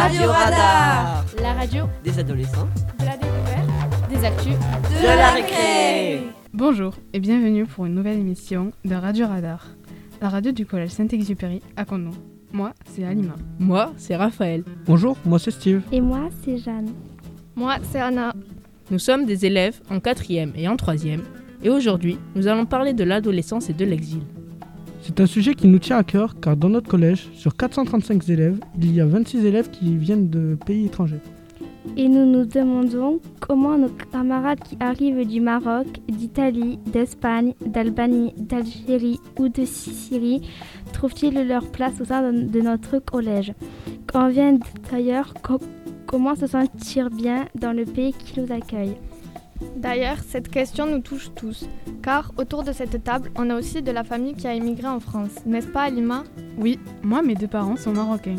Radio Radar La radio Des adolescents de la découverte, des actus, de la récré Bonjour et bienvenue pour une nouvelle émission de Radio Radar, la radio du collège Saint-Exupéry à Condon. Moi, c'est Alima. Moi, c'est Raphaël. Bonjour, moi c'est Steve. Et moi, c'est Jeanne. Moi, c'est Anna. Nous sommes des élèves en quatrième et en troisième, et aujourd'hui, nous allons parler de l'adolescence et de l'exil. C'est un sujet qui nous tient à cœur car dans notre collège, sur 435 élèves, il y a 26 élèves qui viennent de pays étrangers. Et nous nous demandons comment nos camarades qui arrivent du Maroc, d'Italie, d'Espagne, d'Albanie, d'Algérie ou de Sicile trouvent-ils leur place au sein de notre collège? Quand vient d'ailleurs, co- comment se sentir bien dans le pays qui nous accueille? D'ailleurs, cette question nous touche tous, car autour de cette table, on a aussi de la famille qui a émigré en France, n'est-ce pas Alima? Oui, moi, mes deux parents sont marocains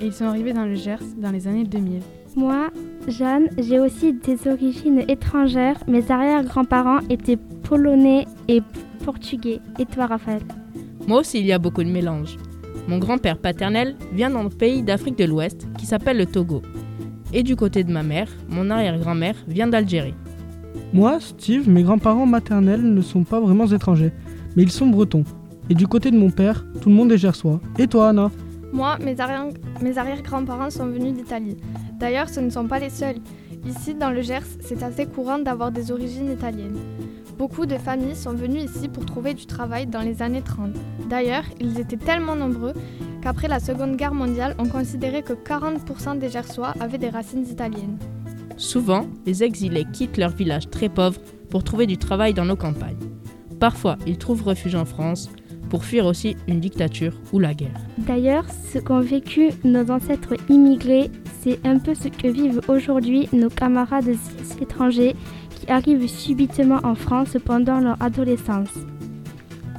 et ils sont arrivés dans le Gers dans les années 2000. Moi, Jeanne, j'ai aussi des origines étrangères. Mes arrière-grands-parents étaient polonais et portugais. Et toi, Raphaël? Moi aussi, il y a beaucoup de mélanges. Mon grand-père paternel vient d'un pays d'Afrique de l'Ouest qui s'appelle le Togo. Et du côté de ma mère, mon arrière-grand-mère vient d'Algérie. Moi, Steve, mes grands-parents maternels ne sont pas vraiment étrangers, mais ils sont bretons. Et du côté de mon père, tout le monde est gersois. Et toi, Anna? Moi, mes arrière- mes arrière-grands-parents sont venus d'Italie. D'ailleurs, ce ne sont pas les seuls. Ici, dans le Gers, c'est assez courant d'avoir des origines italiennes. Beaucoup de familles sont venues ici pour trouver du travail dans les années 30. D'ailleurs, ils étaient tellement nombreux qu'après la Seconde Guerre mondiale, on considérait que 40% des Gersois avaient des racines italiennes. Souvent, les exilés quittent leur village très pauvre pour trouver du travail dans nos campagnes. Parfois, ils trouvent refuge en France pour fuir aussi une dictature ou la guerre. D'ailleurs, ce qu'ont vécu nos ancêtres immigrés, c'est un peu ce que vivent aujourd'hui nos camarades étrangers qui arrivent subitement en France pendant leur adolescence.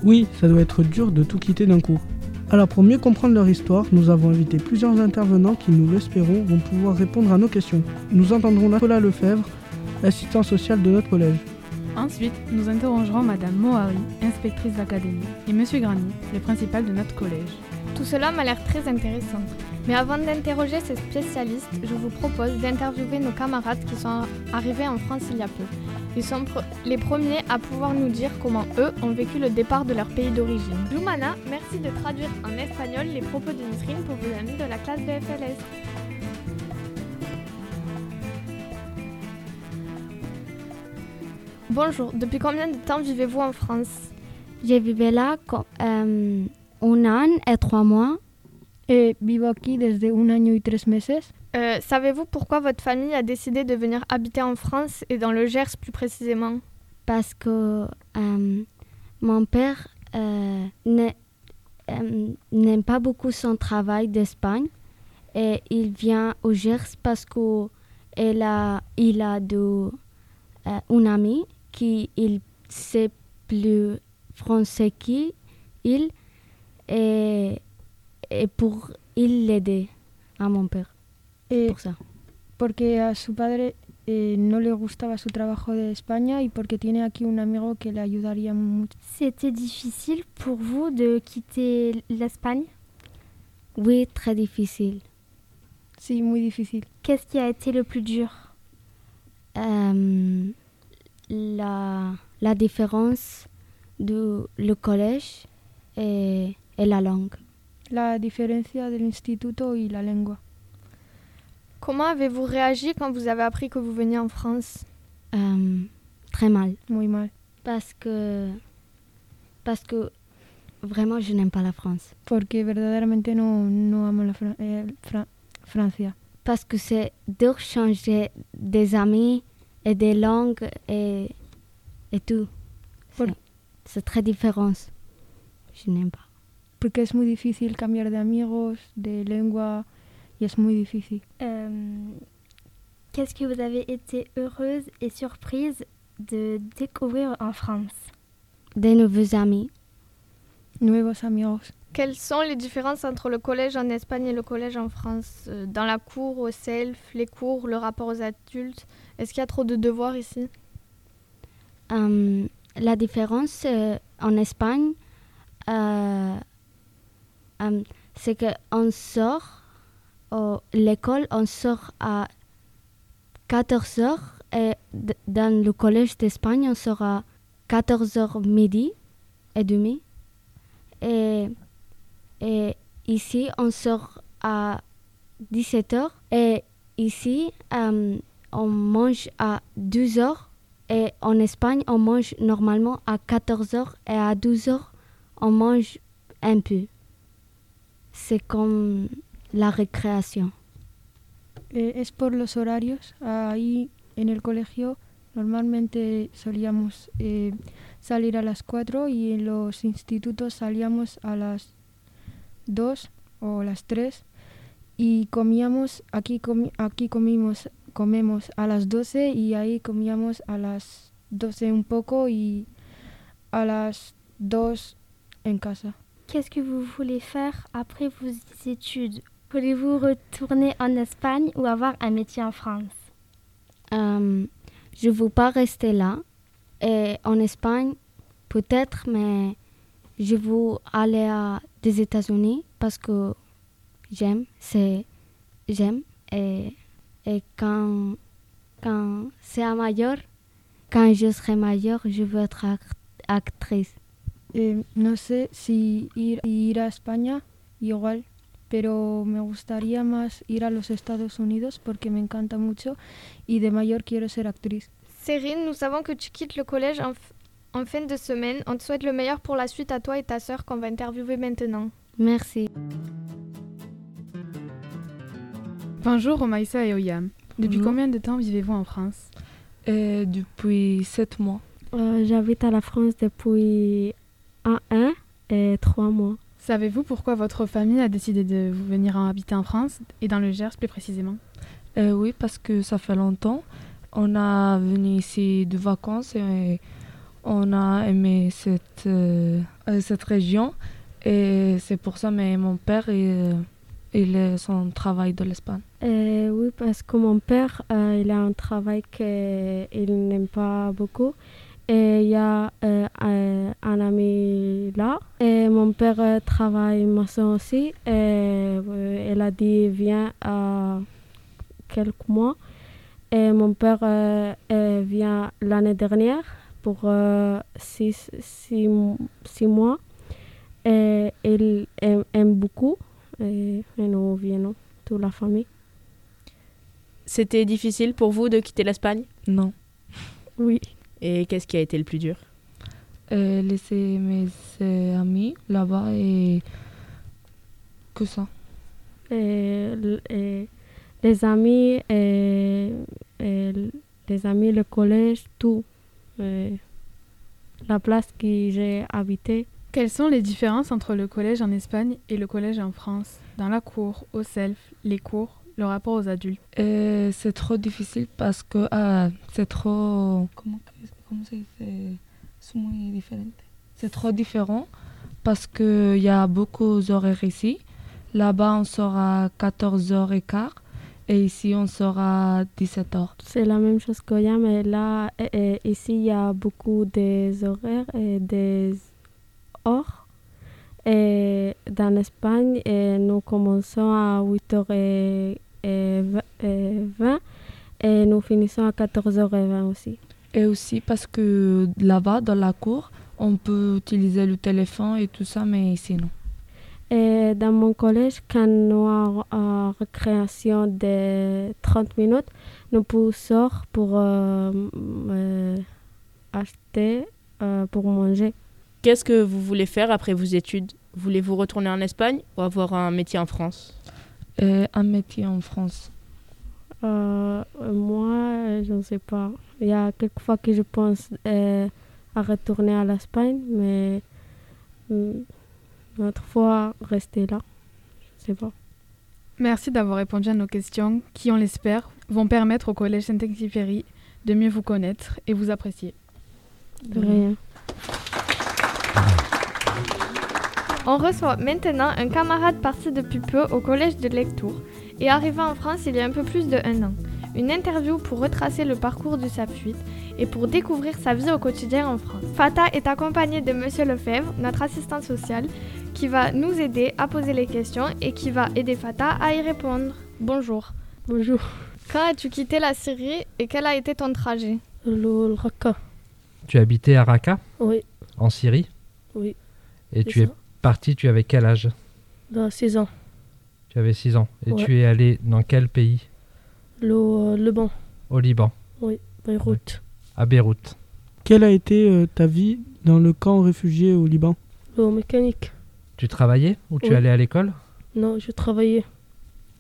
Oui, ça doit être dur de tout quitter d'un coup. Alors pour mieux comprendre leur histoire, nous avons invité plusieurs intervenants qui, nous l'espérons, vont pouvoir répondre à nos questions. Nous entendrons Nicolas Lefebvre, assistant social de notre collège. Ensuite, nous interrogerons Madame Mohari, inspectrice d'académie, et Monsieur Granier, le principal de notre collège. Tout cela m'a l'air très intéressant. Mais avant d'interroger ces spécialistes, je vous propose d'interviewer nos camarades qui sont arrivés en France il y a peu. Ils sont les premiers à pouvoir nous dire comment eux ont vécu le départ de leur pays d'origine. Lumana, merci de traduire en espagnol les propos de Nisrine pour vos amis de la classe de FLS. Bonjour, depuis combien de temps vivez-vous en France? J'ai vécu là euh, un an et trois mois. Eh, vivo aquí desde un año y tres meses. Euh, Savez-vous pourquoi votre famille a décidé de venir habiter en France et dans le Gers plus précisément? Parce que euh, mon père euh, euh, n'aime pas beaucoup son travail d'Espagne et il vient au Gers parce que il a, il a de, euh, un ami qui il sait plus français qu'il il et, et pour il l'aider à mon père Eh, pour ça. porque a su padre eh, no le gustaba su trabajo de España y porque tiene aquí un amigo que le ayudaría mucho. C'était difficile pour vous de quitter l'Espagne? Oui, très difficile. Sí, muy difícil. Qu'est-ce qui a été le plus dur? Euh, la, la différence de le collège et, et la langue. La diferencia del instituto y la lengua. Comment avez-vous réagi quand vous avez appris que vous veniez en France? Euh, très mal. Muy mal. Parce que, parce que vraiment, je n'aime pas la France. Porque verdaderamente no, no amo la Fran- eh, Francia. Parce que c'est dur changer des amis et des langues et, et tout. C'est très différent. Je n'aime pas. Porque es muy difícil cambiar de amigos, de lengua y es muy difícil. Euh, Qu'est-ce que vous avez été heureuse et surprise de découvrir en France? Des nouveaux amis. Nuevos amigos. Quelles sont les différences entre le collège en Espagne et le collège en France? Euh, Dans la cour, au self, les cours, le rapport aux adultes? Est-ce qu'il y a trop de devoirs ici? Euh, la différence euh, en Espagne, euh, c'est qu'on sort l'école, on sort à 14 heures et d- dans le collège d'Espagne, on sort à 14 heures midi et demi. Et, ici, on sort à 17 heures. Et ici, euh, on mange à 12 heures. Et en Espagne, on mange normalement à 14 heures et à 12 heures, on mange un peu. C'est comme la récréation. Eh, es por los horarios. Ahí en el colegio normalmente solíamos eh, salir a las 4 y en los institutos salíamos a las 2 o las 3 y comíamos, aquí, comi- aquí comimos, comemos a las 12 y ahí comíamos a las 12 un poco y a las 2 en casa. Qu'est-ce que vous voulez faire après vos études? Voulez-vous retourner en Espagne ou avoir un métier en France? Euh, je ne veux pas rester là. Et en Espagne, peut-être, mais je veux aller à des États-Unis parce que j'aime, c'est j'aime. Et, et quand, quand c'est à mayor, quand je serai mayor, je veux être act- actrice. Eh, no sé si ir, ir a España, igual, pero me gustaría más ir a los Estados Unidos porque me encanta mucho y de mayor quiero ser actriz. Cyrine, nous savons que tu quittes le collège en, en fin de semaine. On te souhaite le meilleur pour la suite à toi et ta sœur qu'on va interviewer maintenant. Merci. Bonjour Omaïsa et Oyam. Depuis Bonjour. combien de temps vivez-vous en France? Euh, depuis sept mois. Euh, J'habite à la France depuis un an et trois mois. Savez-vous pourquoi votre famille a décidé de vous venir en habiter en France et dans le Gers plus précisément? Euh, oui, parce que ça fait longtemps. On a venu ici de vacances et on a aimé cette, euh, euh, cette région. Et c'est pour ça mais mon père, il, il est son travail de l'Espagne. Et oui, parce que mon père, euh, il a un travail qu'il n'aime pas beaucoup. Et il y a euh, un, un ami là. Et mon père euh, travaille maçon aussi. Et euh, elle a dit, viens à quelques mois. Et mon père euh, euh, vient l'année dernière pour euh, six, six, six mois. Et il aime, aime beaucoup. Et, et nous venons, toute la famille. C'était difficile pour vous de quitter l'Espagne? Non. Oui. Et qu'est-ce qui a été le plus dur? Euh, laisser mes euh, amis là-bas et que ça. Et, et les amis, et, et les amis, le collège, tout. Et la place que j'ai habité. Quelles sont les différences entre le collège en Espagne et le collège en France? Dans la cour, au self, les cours, le rapport aux adultes Euh, c'est trop difficile parce que ah, c'est trop. Comment, que- comment dice? C'est muy diferente. C'est trop différent parce qu'il y a beaucoup d'horaires ici. Là-bas, on sort à 14h15 et ici, on sort à 17h. C'est la même chose que là, mais là, et- et ici, il y a beaucoup des horaires et des heures. Et dans l'Espagne, et nous commençons à 8h20 et nous finissons à 14h20 aussi. Et aussi parce que là-bas, dans la cour, on peut utiliser le téléphone et tout ça, mais ici, non. Et dans mon collège, quand nous avons une récréation de 30 minutes, nous pouvons sortir pour euh, euh, acheter, euh, pour manger. Qu'est-ce que vous voulez faire après vos études? Voulez-vous retourner en Espagne ou avoir un métier en France? Un métier en France. Euh, moi, je ne sais pas. Il y a quelques fois que je pense euh, à retourner à l'Espagne, mais hum, notre fois, rester là. Je ne sais pas. Merci d'avoir répondu à nos questions qui, on l'espère, vont permettre au Collège Saint-Exupéry de mieux vous connaître et vous apprécier. De rien. On reçoit maintenant un camarade parti depuis peu au collège de Lectour et arrivé en France il y a un peu plus de un an. Une interview pour retracer le parcours de sa fuite et pour découvrir sa vie au quotidien en France. Fata est accompagnée de Monsieur Lefebvre, notre assistante sociale, qui va nous aider à poser les questions et qui va aider Fata à y répondre. Bonjour. Bonjour. Quand as-tu quitté la Syrie et quel a été ton trajet? Le, le Raqqa. Tu habitais à Raqqa, Oui, en Syrie? Oui. Et tu es parti, tu avais quel âge? Dans 6 ans. Tu avais 6 ans. Et Ouais. tu es allé dans quel pays? Le, euh, le banc. Au Liban, Beyrouth. à Beyrouth. Quelle a été euh, ta vie dans le camp réfugié au Liban? Le mécanique. Tu travaillais ou tu Oui. allais à l'école? Non, je travaillais.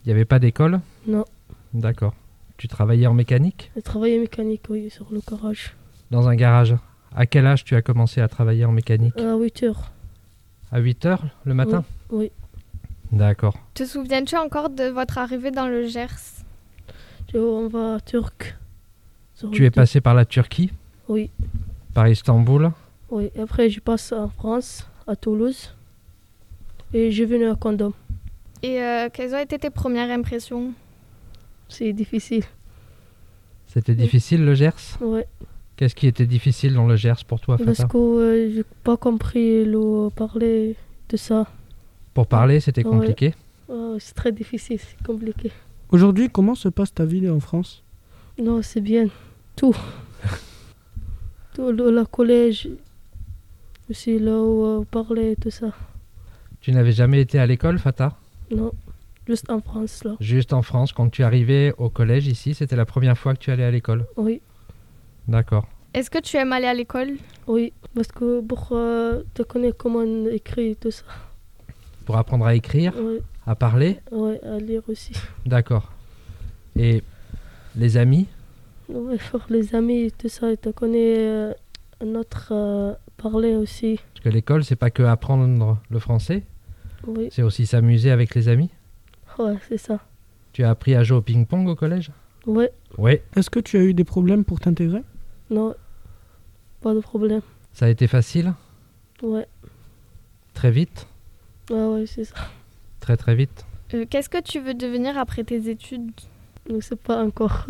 Il n'y avait pas d'école? Non. D'accord. Tu travaillais en mécanique? Je travaillais mécanique, oui, sur le garage. Dans un garage. À quel âge tu as commencé à travailler en mécanique? À 8 heures. À 8 heures le matin? Oui. D'accord. Te souviens-tu encore de votre arrivée dans le Gers? Je- on va à Turc. Tu es passé par la Turquie, Oui, par Istanbul? oui. Après, je passe en France, à Toulouse. Et je venu à Condom. Et euh, quelles ont été tes premières impressions? C'est difficile. C'était difficile le Gers? Ouais. Qu'est-ce qui était difficile dans le Gers pour toi, Parce que euh, j'ai pas compris le parler de ça. Pour parler, c'était Ouais. compliqué Ah, c'est très difficile, c'est compliqué. Aujourd'hui, comment se passe ta vie en France? Non, c'est bien. Tout. tout le, le collège. Aussi là où euh, parler, tout ça. Tu n'avais jamais été à l'école, Fata? Non, juste en France là. Juste en France, quand tu arrivais au collège ici, c'était la première fois que tu allais à l'école? Oui, D'accord. Est-ce que tu aimes aller à l'école? Oui. Parce que pour euh, te connaître comment on écrit tout ça. Pour apprendre à écrire, à parler ouais, à lire aussi. D'accord. Et les amis Ouais, pour les amis, tout ça, et te connaître euh, notre euh, parler aussi. Parce que l'école, c'est pas que apprendre le français, Oui, c'est aussi s'amuser avec les amis. ouais, c'est ça. Tu as appris à jouer au ping-pong au collège? Ouais, Oui. Est-ce que tu as eu des problèmes pour t'intégrer? Non, pas de problème. Ça a été facile? Ouais, Très vite? Ouais, ouais, c'est ça. Très très vite Euh, Qu'est-ce que tu veux devenir après tes études? Je sais pas encore.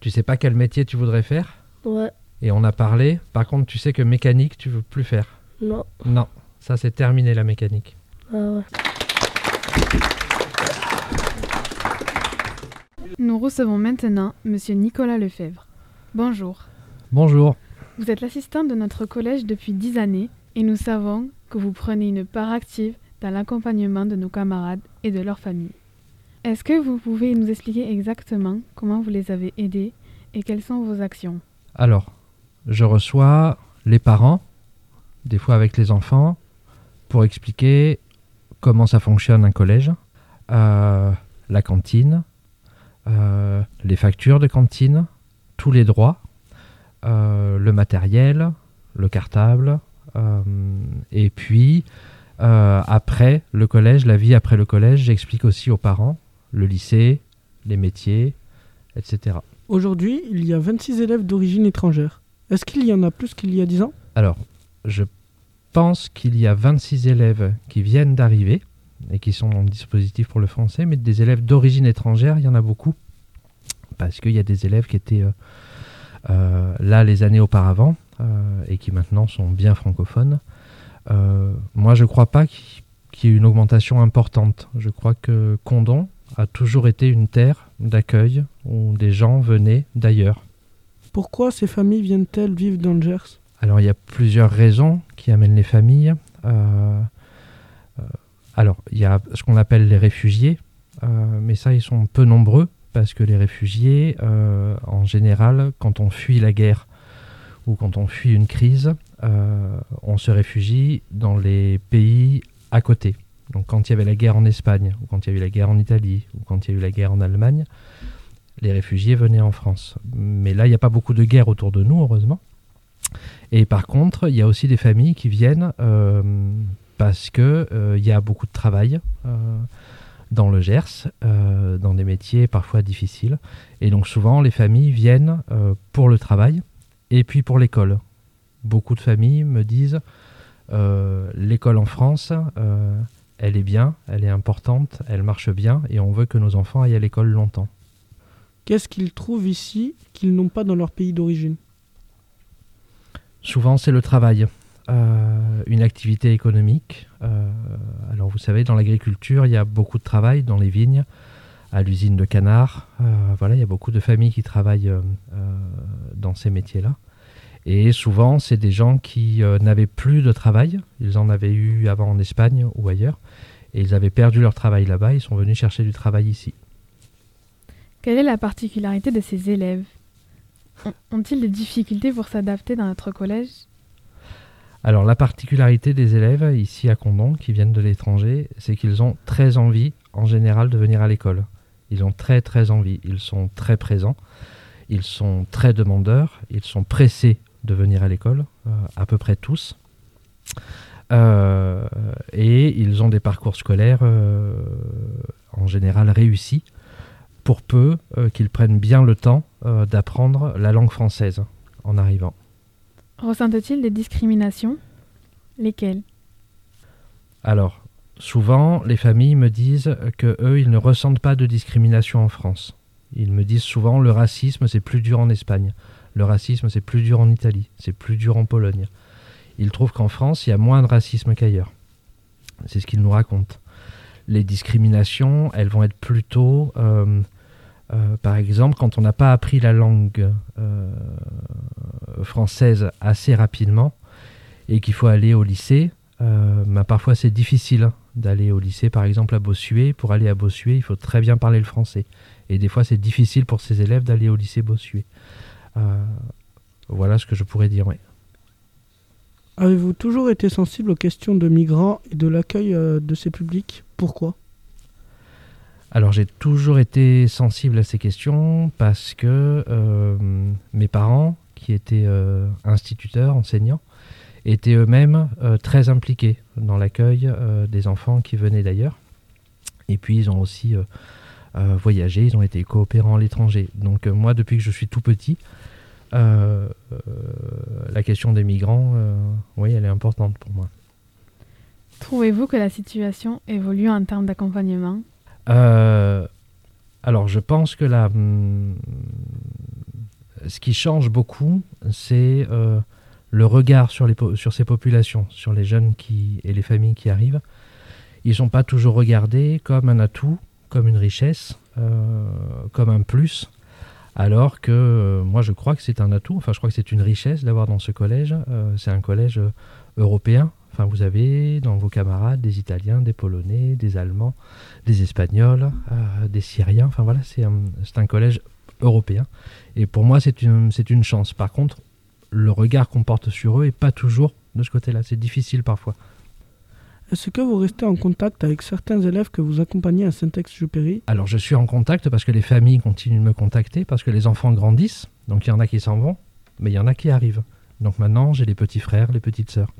Tu sais pas quel métier tu voudrais faire? Ouais, Et on a parlé. Par contre, tu sais que mécanique, tu veux plus faire? non, Non, ça c'est terminé la mécanique. ah ouais. Nous recevons maintenant Monsieur Nicolas Lefebvre. Bonjour. Bonjour. Vous êtes l'assistant de notre collège depuis 10 années et nous savons que vous prenez une part active dans l'accompagnement de nos camarades et de leurs familles. Est-ce que vous pouvez nous expliquer exactement comment vous les avez aidés et quelles sont vos actions? Alors, je reçois les parents, des fois avec les enfants, pour expliquer comment ça fonctionne un collège, euh, la cantine, euh, les factures de cantine, tous les droits, euh, le matériel, le cartable, et puis euh, après le collège, la vie après le collège, j'explique aussi aux parents le lycée, les métiers, etc. Aujourd'hui, il y a 26 élèves d'origine étrangère. Est-ce qu'il y en a plus qu'il y a 10 ans? Alors, je pense qu'il y a 26 élèves qui viennent d'arriver et qui sont dans le dispositif pour le français, mais des élèves d'origine étrangère, il y en a beaucoup. Parce qu'il y a des élèves qui étaient euh, euh, là les années auparavant euh, et qui maintenant sont bien francophones. Euh, moi, je ne crois pas qu'il y ait une augmentation importante. Je crois que Condon a toujours été une terre d'accueil où des gens venaient d'ailleurs. Pourquoi ces familles viennent-elles vivre dans le Gers? Alors il y a plusieurs raisons qui amènent les familles. Euh, euh, alors il y a ce qu'on appelle les réfugiés, euh, mais ça ils sont peu nombreux parce que les réfugiés, euh, en général, quand on fuit la guerre ou quand on fuit une crise, euh, on se réfugie dans les pays à côté. Donc quand il y avait la guerre en Espagne, ou quand il y a eu la guerre en Italie, ou quand il y a eu la guerre en Allemagne, les réfugiés venaient en France. Mais là, il n'y a pas beaucoup de guerre autour de nous, heureusement. Et par contre, il y a aussi des familles qui viennent euh, parce que euh, y a beaucoup de travail euh, dans le Gers, dans des métiers parfois difficiles. Et donc souvent, les familles viennent pour le travail et puis pour l'école. Beaucoup de familles me disent euh, l'école en France, euh, elle est bien, elle est importante, elle marche bien et on veut que nos enfants aillent à l'école longtemps. Qu'est-ce qu'ils trouvent ici qu'ils n'ont pas dans leur pays d'origine? Souvent, c'est le travail. une activité économique. alors vous savez, dans l'agriculture, il y a beaucoup de travail dans les vignes, à l'usine de canard. voilà, il y a beaucoup de familles qui travaillent dans ces métiers-là. Et souvent, c'est des gens qui n'avaient plus de travail. Ils en avaient eu avant en Espagne ou ailleurs. Et ils avaient perdu leur travail là-bas. Ils sont venus chercher du travail ici. Quelle est la particularité de ces élèves? Ont-ils des difficultés pour s'adapter dans notre collège? Alors la particularité des élèves ici à Condon qui viennent de l'étranger, c'est qu'ils ont très envie en général de venir à l'école. Ils ont très très envie, ils sont très présents, ils sont très demandeurs, ils sont pressés de venir à l'école, euh, à peu près tous. Euh, et ils ont des parcours scolaires euh, en général réussis pour peu euh, qu'ils prennent bien le temps d'apprendre la langue française en arrivant. Ressentent-ils des discriminations? Lesquelles? Alors, souvent, les familles me disent que eux, ils ne ressentent pas de discrimination en France. Ils me disent souvent le racisme, c'est plus dur en Espagne. Le racisme, c'est plus dur en Italie. C'est plus dur en Pologne. Ils trouvent qu'en France, il y a moins de racisme qu'ailleurs. C'est ce qu'ils nous racontent. Les discriminations, elles vont être plutôt euh, euh, par exemple, quand on n'a pas appris la langue euh, française assez rapidement et qu'il faut aller au lycée, bah, parfois c'est difficile d'aller au lycée, par exemple à Bossuet. Pour aller à Bossuet, il faut très bien parler le français. Et des fois, c'est difficile pour ces élèves d'aller au lycée Bossuet. voilà ce que je pourrais dire. Avez-vous toujours été sensible aux questions de migrants et de l'accueil de ces publics? Pourquoi? Alors j'ai toujours été sensible à ces questions parce que euh, mes parents, qui étaient euh, instituteurs, enseignants, étaient eux-mêmes euh, très impliqués dans l'accueil des enfants qui venaient d'ailleurs. Et puis ils ont aussi voyagé, ils ont été coopérants à l'étranger. Donc moi, depuis que je suis tout petit, la question des migrants, oui, elle est importante pour moi. Trouvez-vous que la situation évolue en termes d'accompagnement? Euh, alors, je pense que la, hum, ce qui change beaucoup, c'est euh, le regard sur, les, sur ces populations, sur les jeunes qui, et les familles qui arrivent. Ils ne sont pas toujours regardés comme un atout, comme une richesse, euh, comme un plus, alors que moi je crois que c'est un atout, enfin je crois que c'est une richesse d'avoir dans ce collège. c'est un collège européen, Enfin, vous avez dans vos camarades des Italiens, des Polonais, des Allemands, des Espagnols, euh, des Syriens. Enfin voilà, c'est un, un, collège européen. Et pour moi, c'est une, une chance. Par contre, le regard qu'on porte sur eux n'est pas toujours de ce côté-là. C'est difficile parfois. Est-ce que vous restez en contact avec certains élèves que vous accompagnez à Saint-Exupéry? Alors je suis en contact parce que les familles continuent de me contacter, parce que les enfants grandissent. Donc il y en a qui s'en vont, mais il y en a qui arrivent. Donc maintenant, j'ai les petits frères, les petites sœurs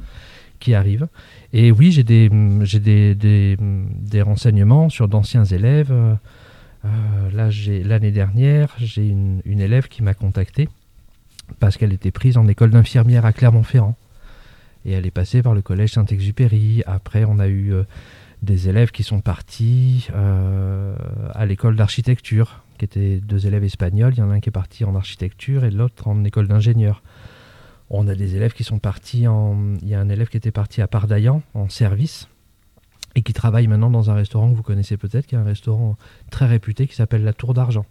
qui arrivent. Et oui, j'ai des, des, des, des, renseignements sur d'anciens élèves. Euh, là, l'année dernière, j'ai une, une élève qui m'a contacté parce qu'elle était prise en école d'infirmière à Clermont-Ferrand. Et elle est passée par le collège Saint-Exupéry. Après, on a eu euh, des élèves qui sont partis euh, à l'école d'architecture, qui étaient deux élèves espagnols. Il y en a un qui est parti en architecture et l'autre en école d'ingénieur. On a des élèves qui sont partis en. Il y a un élève qui était parti à Pardaillan en service et qui travaille maintenant dans un restaurant que vous connaissez peut-être, qui est un restaurant très réputé qui s'appelle la Tour d'Argent.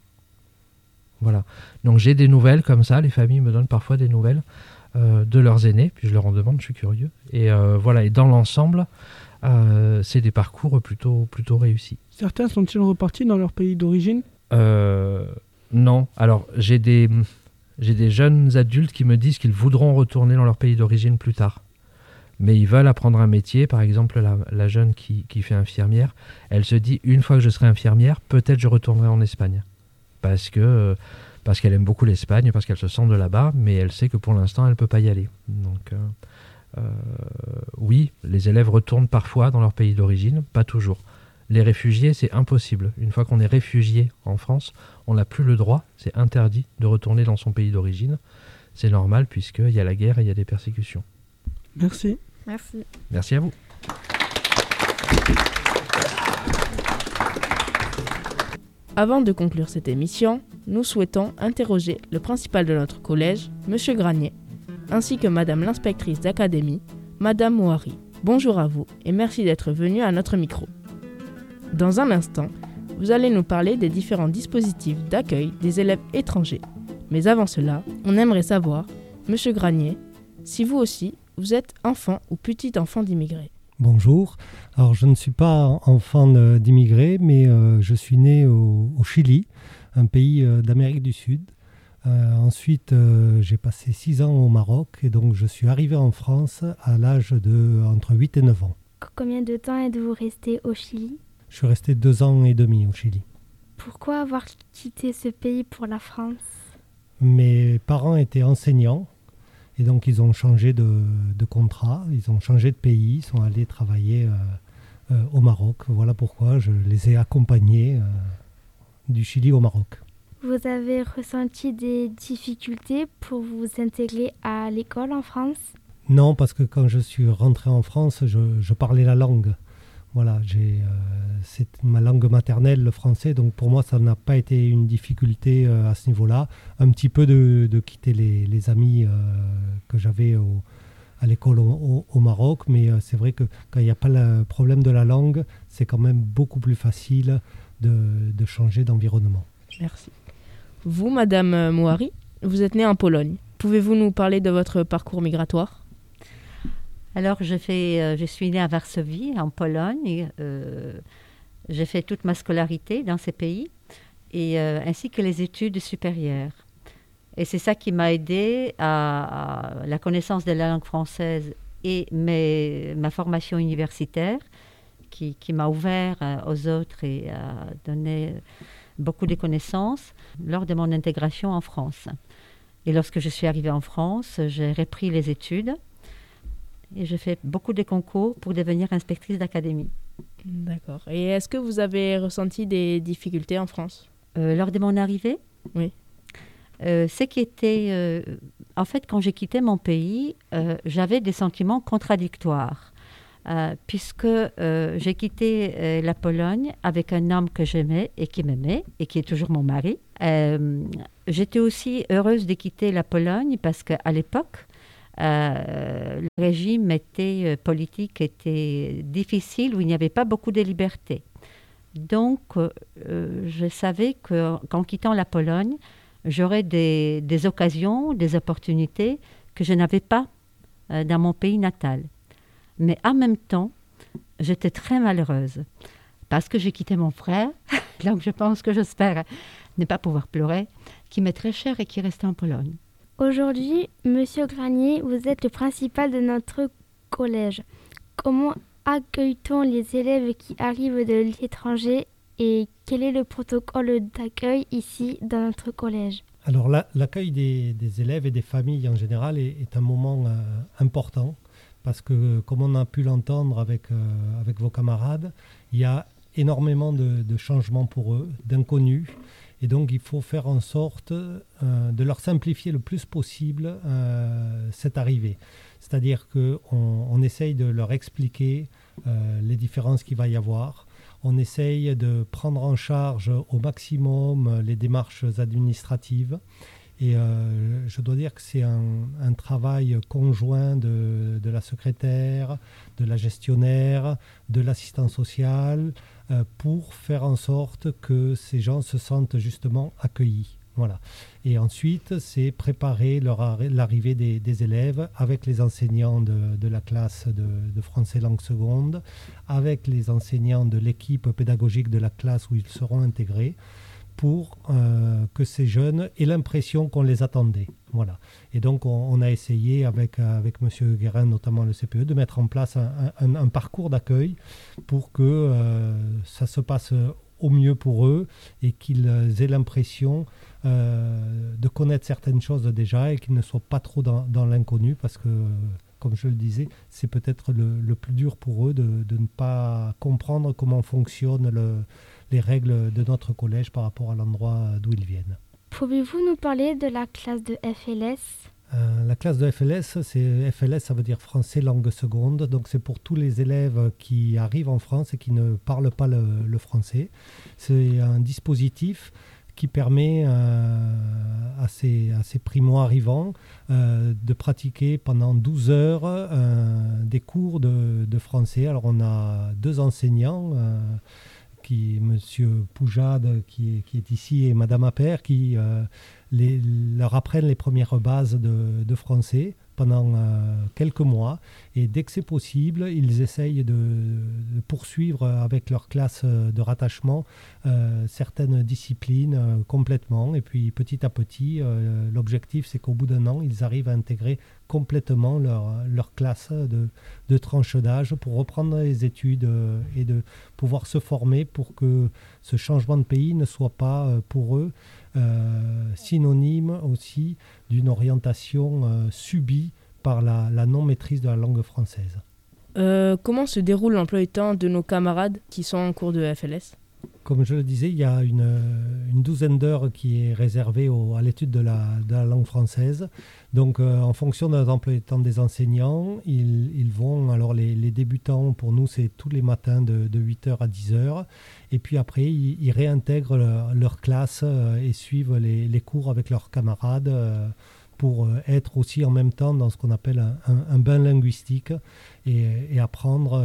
Voilà. Donc j'ai des nouvelles comme ça. Les familles me donnent parfois des nouvelles de leurs aînés, puis je leur en demande, je suis curieux. Et euh, voilà. Et dans l'ensemble, euh, c'est des parcours plutôt plutôt réussis. Certains sont-ils repartis dans leur pays d'origine? Non. Alors j'ai des j'ai des jeunes adultes qui me disent qu'ils voudront retourner dans leur pays d'origine plus tard. Mais ils veulent apprendre un métier. Par exemple, la, jeune qui, fait infirmière, elle se dit une fois que je serai infirmière, peut-être je retournerai en Espagne. Parce que parce qu'elle aime beaucoup l'Espagne, parce qu'elle se sent de là-bas, mais elle sait que pour l'instant, elle ne peut pas y aller. Donc, euh, euh, oui, les élèves retournent parfois dans leur pays d'origine, pas toujours. Les réfugiés, c'est impossible. Une fois qu'on est réfugié en France, on n'a plus le droit, c'est interdit de retourner dans son pays d'origine. C'est normal puisqu'il y a la guerre et il y a des persécutions. Merci. Merci. Merci à vous. Avant de conclure cette émission, nous souhaitons interroger le principal de notre collège, M. Granier, ainsi que Madame l'inspectrice d'académie Madame Mouari, bonjour à vous et merci d'être venue à notre micro. Dans un instant, vous allez nous parler des différents dispositifs d'accueil des élèves étrangers. Mais avant cela, on aimerait savoir, Monsieur Granier, si vous aussi, vous êtes enfant ou petit enfant d'immigrés. Bonjour. Alors, je ne suis pas enfant d'immigrés, mais euh, je suis né au, Chili, un pays euh, d'Amérique du Sud. Euh, ensuite, j'ai passé six ans au Maroc et donc je suis arrivé en France à l'âge de entre 8 et 9 ans. Combien de temps êtes-vous resté au Chili? Je suis resté deux ans et demi au Chili. Pourquoi avoir quitté ce pays pour la France? Mes parents étaient enseignants et donc ils ont changé de, contrat, ils ont changé de pays, ils sont allés travailler euh, euh, au Maroc. Voilà pourquoi je les ai accompagnés euh, du Chili au Maroc. Vous avez ressenti des difficultés pour vous intégrer à l'école en France? Non, parce que quand je suis rentré en France, je parlais la langue. Voilà, j'ai, euh, c'est ma langue maternelle, le français, donc pour moi, ça n'a pas été une difficulté euh, à ce niveau-là. Un petit peu de, quitter les, amis euh, que j'avais à l'école au, Maroc, mais c'est vrai que quand il n'y a pas le problème de la langue, c'est quand même beaucoup plus facile de, de changer d'environnement. Merci. Vous, Madame Mouari, vous êtes née en Pologne. Pouvez-vous nous parler de votre parcours migratoire? Alors, euh, je suis née à Varsovie, en Pologne. Euh, j'ai fait toute ma scolarité dans ces pays, et, euh, ainsi que les études supérieures. Et c'est ça qui m'a aidé à, la connaissance de la langue française et ma formation universitaire, qui, qui m'a ouvert aux autres et a donné beaucoup de connaissances lors de mon intégration en France. Et lorsque je suis arrivée en France, j'ai repris les études et je fais beaucoup de concours pour devenir inspectrice d'académie. D'accord. Et est-ce que vous avez ressenti des difficultés en France? Euh, Lors de mon arrivée? Oui. Euh, ce qui était. Euh, en fait, quand j'ai quitté mon pays, j'avais des sentiments contradictoires. puisque j'ai quitté la Pologne avec un homme que j'aimais et qui m'aimait et qui est toujours mon mari. J'étais aussi heureuse de quitter la Pologne parce qu'à l'époque, euh, le régime était, euh, politique était difficile, où il n'y avait pas beaucoup de liberté. Donc, euh, je savais qu'en quittant la Pologne, j'aurais des, des, occasions, des opportunités que je n'avais pas dans mon pays natal. Mais en même temps, j'étais très malheureuse parce que j'ai quitté mon frère, donc je pense que j'espère ne pas pouvoir pleurer, qui m'est très cher et qui reste en Pologne. Aujourd'hui, Monsieur Granier, vous êtes le principal de notre collège. Comment accueille-t-on les élèves qui arrivent de l'étranger et quel est le protocole d'accueil ici dans notre collège? Alors l'accueil des, élèves et des familles en général est, un moment euh, important parce que comme on a pu l'entendre avec, euh, vos camarades, il y a énormément de changements pour eux, d'inconnus. Et donc, il faut faire en sorte euh, de leur simplifier le plus possible euh, cette arrivée. C'est-à-dire qu'on on essaye de leur expliquer euh, les différences qu'il va y avoir. On essaye de prendre en charge au maximum les démarches administratives. Et je dois dire que c'est un, travail conjoint de, de, la secrétaire, de la gestionnaire, de l'assistant social, euh, pour faire en sorte que ces gens se sentent justement accueillis. Voilà. Et ensuite, c'est préparer l'arrivée des, élèves avec les enseignants de, la classe de, français langue seconde, avec les enseignants de l'équipe pédagogique de la classe où ils seront intégrés, pour euh, que ces jeunes aient l'impression qu'on les attendait. Voilà. Et donc, on, a essayé avec, avec M. Guérin, notamment le CPE, de mettre en place un, parcours d'accueil pour que euh, ça se passe au mieux pour eux et qu'ils aient l'impression euh, de connaître certaines choses déjà et qu'ils ne soient pas trop dans, l'inconnu parce que, comme je le disais, c'est peut-être le, plus dur pour eux de, ne pas comprendre comment fonctionne le, les règles de notre collège par rapport à l'endroit d'où ils viennent. Pouvez-vous nous parler de la classe de FLS euh, la classe de FLS, c'est FLS, ça veut dire français langue seconde. Donc c'est pour tous les élèves qui arrivent en France et qui ne parlent pas le, français. C'est un dispositif qui permet à ces, à ces primo-arrivants de pratiquer pendant 12 heures des cours de, de, français. Alors on a deux enseignants Monsieur Poujade qui est, ici et Madame Appert qui les, leur apprennent les premières bases de français pendant euh, quelques mois. Et dès que c'est possible, ils essayent de, poursuivre avec leur classe euh, de rattachement euh, certaines disciplines complètement. Et puis petit à petit, l'objectif, c'est qu'au bout d'un an, ils arrivent à intégrer complètement leur, leur classe de, de tranche d'âge pour reprendre les études et de pouvoir se former pour que ce changement de pays ne soit pas pour eux synonyme aussi d'une orientation euh, subie par la, non-maîtrise de la langue française. Euh, comment se déroule l'emploi du temps de nos camarades qui sont en cours de FLS Comme je le disais, il y a une, douzaine d'heures qui est réservée à l'étude de la, langue française. Donc, euh, en fonction de l'emploi des enseignants, ils, vont, alors les, débutants, pour nous, c'est tous les matins de, de 8h à 10h. Et puis après, ils, réintègrent leur, classe euh, et suivent les, cours avec leurs camarades euh, pour euh, être aussi en même temps dans ce qu'on appelle un, bain linguistique et, apprendre,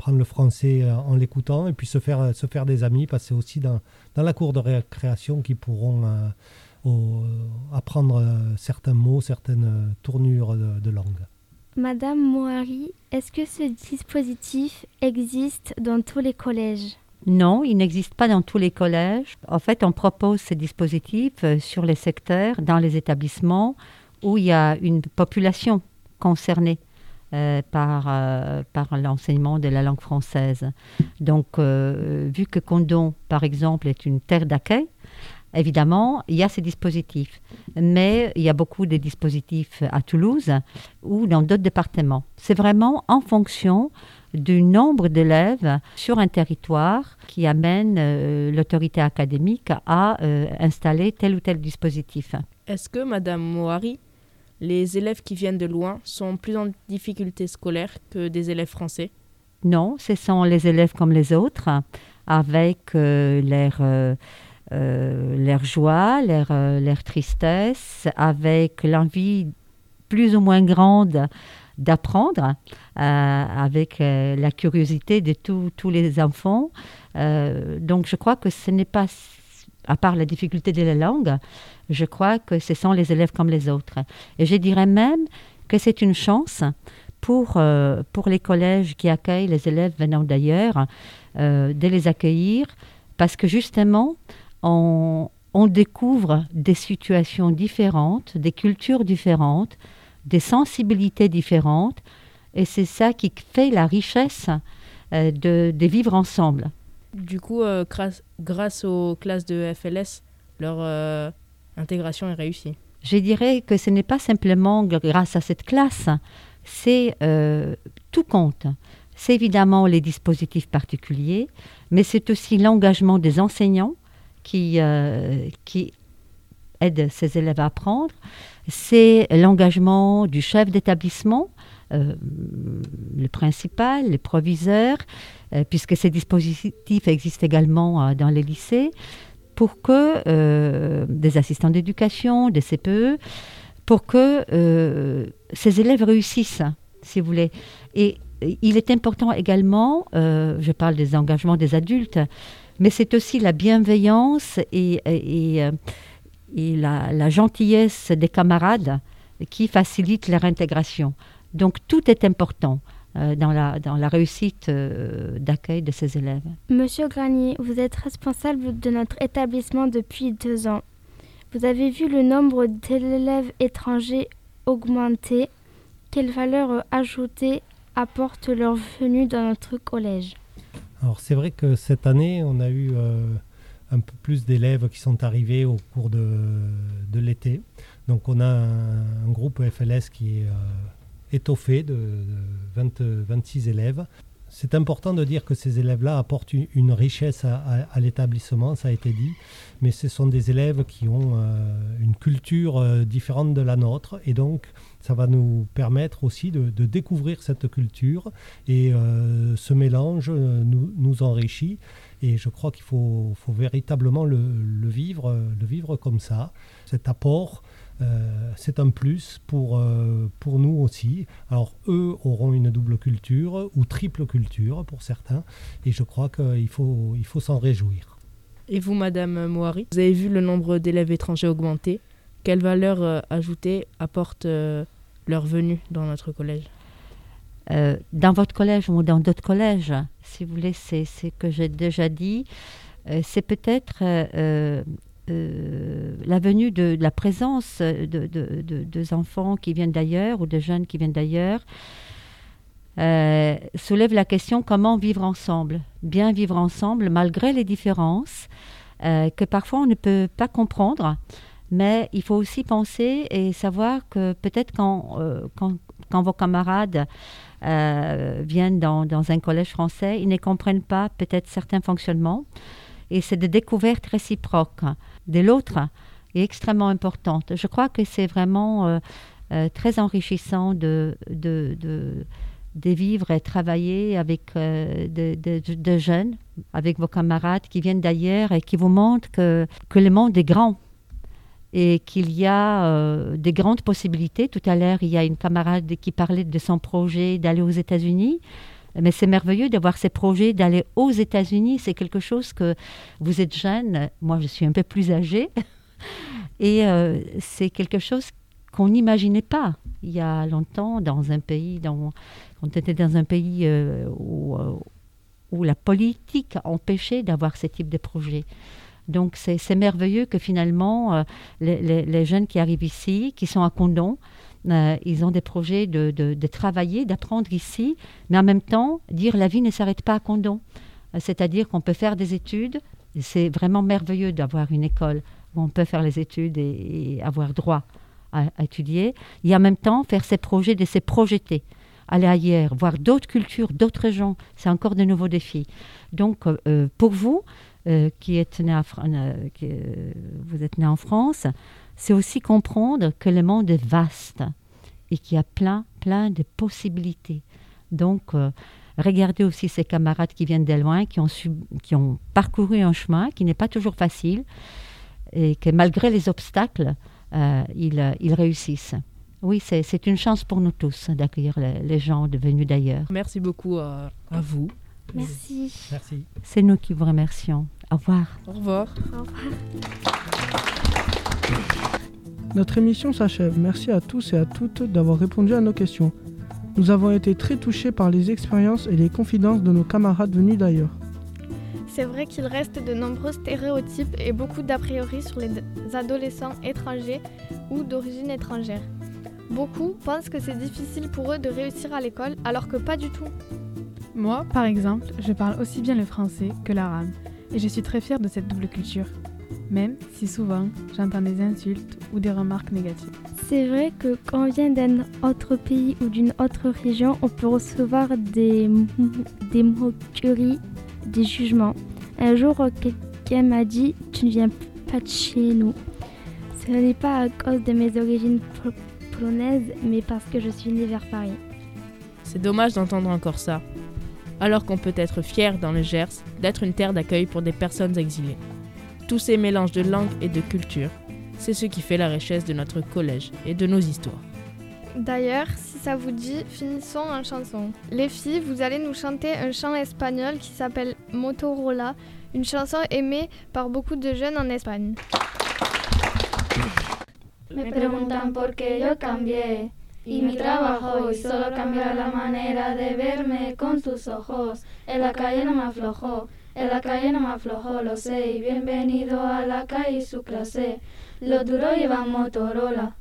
apprendre le français en l'écoutant et puis se faire, se faire des amis c'est aussi dans, dans, la cour de récréation qu'ils pourront apprendre certains mots, certaines tournures de langue. Madame Moari, est-ce que ce dispositif existe dans tous les collèges? Non, il n'existe pas dans tous les collèges. En fait, on propose ces dispositifs euh, sur les secteurs, dans les établissements où il y a une population concernée euh, par, euh, par l'enseignement de la langue française. Donc, vu que Condon, par exemple, est une terre d'accueil, Évidemment, il y a ces dispositifs, mais il y a beaucoup de dispositifs à Toulouse ou dans d'autres départements. C'est vraiment en fonction du nombre d'élèves sur un territoire qui amène euh, l'autorité académique à euh, installer tel ou tel dispositif. Est-ce que, Madame Moari, les élèves qui viennent de loin sont plus en difficulté scolaire que des élèves français Non, ce sont les élèves comme les autres, avec euh, leur euh, leur joie, euh, leur, tristesse, avec l'envie plus ou moins grande d'apprendre, euh, avec la curiosité de tous les enfants. donc je crois que ce n'est pas, à part la difficulté de la langue, je crois que ce sont les élèves comme les autres. Et je dirais même que c'est une chance pour, pour les collèges qui accueillent les élèves venant d'ailleurs, de les accueillir, parce que justement, on, découvre des situations différentes, des cultures différentes, des sensibilités différentes, et c'est ça qui fait la richesse euh, de, vivre ensemble. Du coup, euh, grâce, aux classes de FLS, leur euh, intégration est réussie. Je dirais que ce n'est pas simplement grâce à cette classe, c'est tout compte. C'est évidemment les dispositifs particuliers, mais c'est aussi l'engagement des enseignants, qui, euh, qui aide ses élèves à apprendre, c'est l'engagement du chef d'établissement, euh, le principal, le proviseur, euh, puisque ces dispositifs existent également dans les lycées, pour que des assistants d'éducation, des CPE, pour que ces élèves réussissent, si vous voulez. Et il est important également, je parle des engagements des adultes, mais c'est aussi la bienveillance et, euh, la, gentillesse des camarades qui facilitent leur intégration. Donc tout est important. Euh, dans, la, dans la réussite euh, d'accueil de ces élèves. Monsieur Granier, vous êtes responsable de notre établissement depuis deux ans. Vous avez vu le nombre d'élèves étrangers augmenter. Quelle valeur ajoutée apporte leur venue dans notre collège? Alors c'est vrai que cette année, on a eu euh, un peu plus d'élèves qui sont arrivés au cours de, l'été. Donc on a un, groupe FLS qui est euh, étoffé de, 26 élèves. c'est important de dire que ces élèves-là apportent une, richesse à, l'établissement, ça a été dit, mais ce sont des élèves qui ont euh, une culture euh, différente de la nôtre, et donc ça va nous permettre aussi de, découvrir cette culture, et euh, ce mélange nous, enrichit, et je crois qu'il faut, véritablement le, le, vivre, le vivre comme ça, cet apport euh, c'est un plus pour, euh, pour nous aussi. Alors eux auront une double culture ou triple culture pour certains et je crois qu'il faut, il faut s'en réjouir. Et vous, Madame Moari, vous avez vu le nombre d'élèves étrangers augmenter. Quelle valeur euh, ajoutée apporte leur venue dans notre collège? Dans votre collège ou dans d'autres collèges, si vous voulez, c'est ce que j'ai déjà dit. c'est peut-être euh, la venue de, la présence de, de, enfants qui viennent d'ailleurs ou de jeunes qui viennent d'ailleurs euh, soulève la question comment vivre ensemble, bien vivre ensemble malgré les différences euh, que parfois on ne peut pas comprendre. Mais il faut aussi penser et savoir que peut-être quand, quand, vos camarades viennent dans, un collège français, ils ne comprennent pas peut-être certains fonctionnements. Et c'est des découvertes réciproques de l'autre est extrêmement importante. Je crois que c'est vraiment euh, euh, très enrichissant de, de, de, vivre et travailler avec euh, de, jeunes, avec vos camarades qui viennent d'ailleurs et qui vous montrent que, que le monde est grand et qu'il y a des grandes possibilités. Tout à l'heure, il y a une camarade qui parlait de son projet d'aller aux États-Unis. Mais c'est merveilleux d'avoir ces projets, d'aller aux États-Unis. C'est quelque chose que vous êtes jeune, moi je suis un peu plus âgée, et euh, c'est quelque chose qu'on n'imaginait pas il y a longtemps dans un pays, dans, on était dans un pays euh, où, euh, où, la politique empêchait d'avoir ce type de projet. Donc c'est merveilleux que finalement les, les, jeunes qui arrivent ici, qui sont à Condon, euh, ils ont des projets de, de, travailler, d'apprendre ici, mais en même temps, dire la vie ne s'arrête pas à Condon. Euh, c'est-à-dire qu'on peut faire des études. C'est vraiment merveilleux d'avoir une école où on peut faire les études et, avoir droit à, étudier. Et en même temps, faire ses projets, de se projeter, aller ailleurs, voir d'autres cultures, d'autres gens. C'est encore de nouveaux défis. Donc, euh, pour vous, qui êtes né vous êtes né en France, c'est aussi comprendre que le monde est vaste et qu'il y a plein, plein de possibilités. Donc, euh, regardez aussi ces camarades qui viennent de loin, qui ont, qui ont parcouru un chemin qui n'est pas toujours facile et que malgré les obstacles, euh, ils, ils, réussissent. Oui, c'est une chance pour nous tous d'accueillir les, gens devenus d'ailleurs. Merci beaucoup à, à vous. Merci. Merci. C'est nous qui vous remercions. Au revoir. Au revoir. Au revoir. Notre émission s'achève. Merci à tous et à toutes d'avoir répondu à nos questions. Nous avons été très touchés par les expériences et les confidences de nos camarades venus d'ailleurs. C'est vrai qu'il reste de nombreux stéréotypes et beaucoup d'a priori sur les adolescents étrangers ou d'origine étrangère. Beaucoup pensent que c'est difficile pour eux de réussir à l'école alors que pas du tout. Moi, par exemple, je parle aussi bien le français que l'arabe et je suis très fière de cette double culture même si souvent j'entends des insultes ou des remarques négatives. C'est vrai que quand on vient d'un autre pays ou d'une autre région, on peut recevoir des, des moqueries, des jugements. Un jour, quelqu'un m'a dit Tu ne viens pas de chez nous. Ce n'est pas à cause de mes origines polonaises, mais parce que je suis née vers Paris. C'est dommage d'entendre encore ça, alors qu'on peut être fier dans le Gers d'être une terre d'accueil pour des personnes exilées. Tous ces mélanges de langues et de cultures, c'est ce qui fait la richesse de notre collège et de nos histoires. D'ailleurs, si ça vous dit, finissons en chanson. Les filles, vous allez nous chanter un chant espagnol qui s'appelle Motorola, une chanson aimée par beaucoup de jeunes en Espagne. Me preguntan por qué yo cambié y mi trabajo y solo cambiar la manera de verme con sus ojos. En la calle no me aflojó. En la calle no me aflojo, lo sé, y bienvenido a la calle su clase. Los duros llevan Motorola,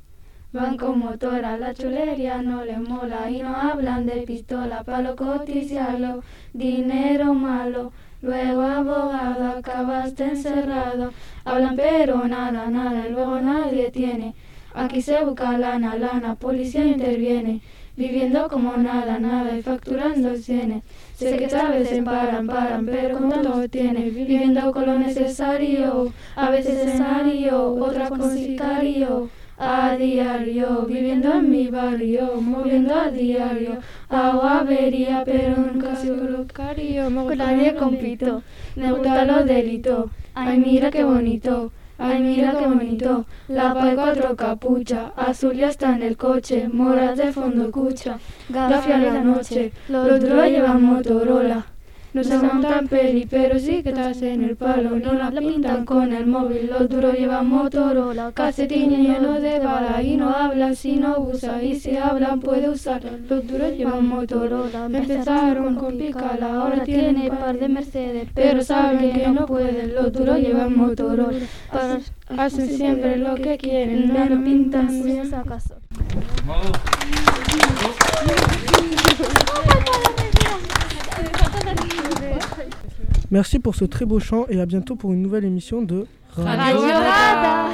van con motora, la chulería no le mola y no hablan de pistola, para lo cotizarlo, dinero malo. Luego abogado, acabaste encerrado, hablan pero nada, nada, luego nadie tiene. Aquí se busca lana, lana, policía interviene. viviendo como nada, nada y facturando cienes. Sé que tal vez se paran, paran, pero con tanto tiene, viviendo con lo necesario, a veces necesario, otras con sicario. A diario, viviendo en mi barrio, moviendo a diario, agua avería, pero nunca soy locario, con nadie compito, me gusta los delitos, ay mira qué bonito, Ay, mira qué bonito, la paz cuatro capucha, azul ya está en el coche, moras de fondo cucha, gafia en la noche, los dos llevan Motorola. No se montan peli, pero sí que estás en el palo. No la pintan con el móvil, los duros llevan Motorola. Calcetín lleno de bala y no hablan si no usa. Y si hablan puede usar. Los duros llevan Motorola. Empezaron con Picala, ahora tiene par de Mercedes. Pero saben que no pueden, los duros llevan Motorola. Hacen siempre lo que quieren, no lo pintan si acaso. Merci pour ce très beau chant et à bientôt pour une nouvelle émission de Radio Rada.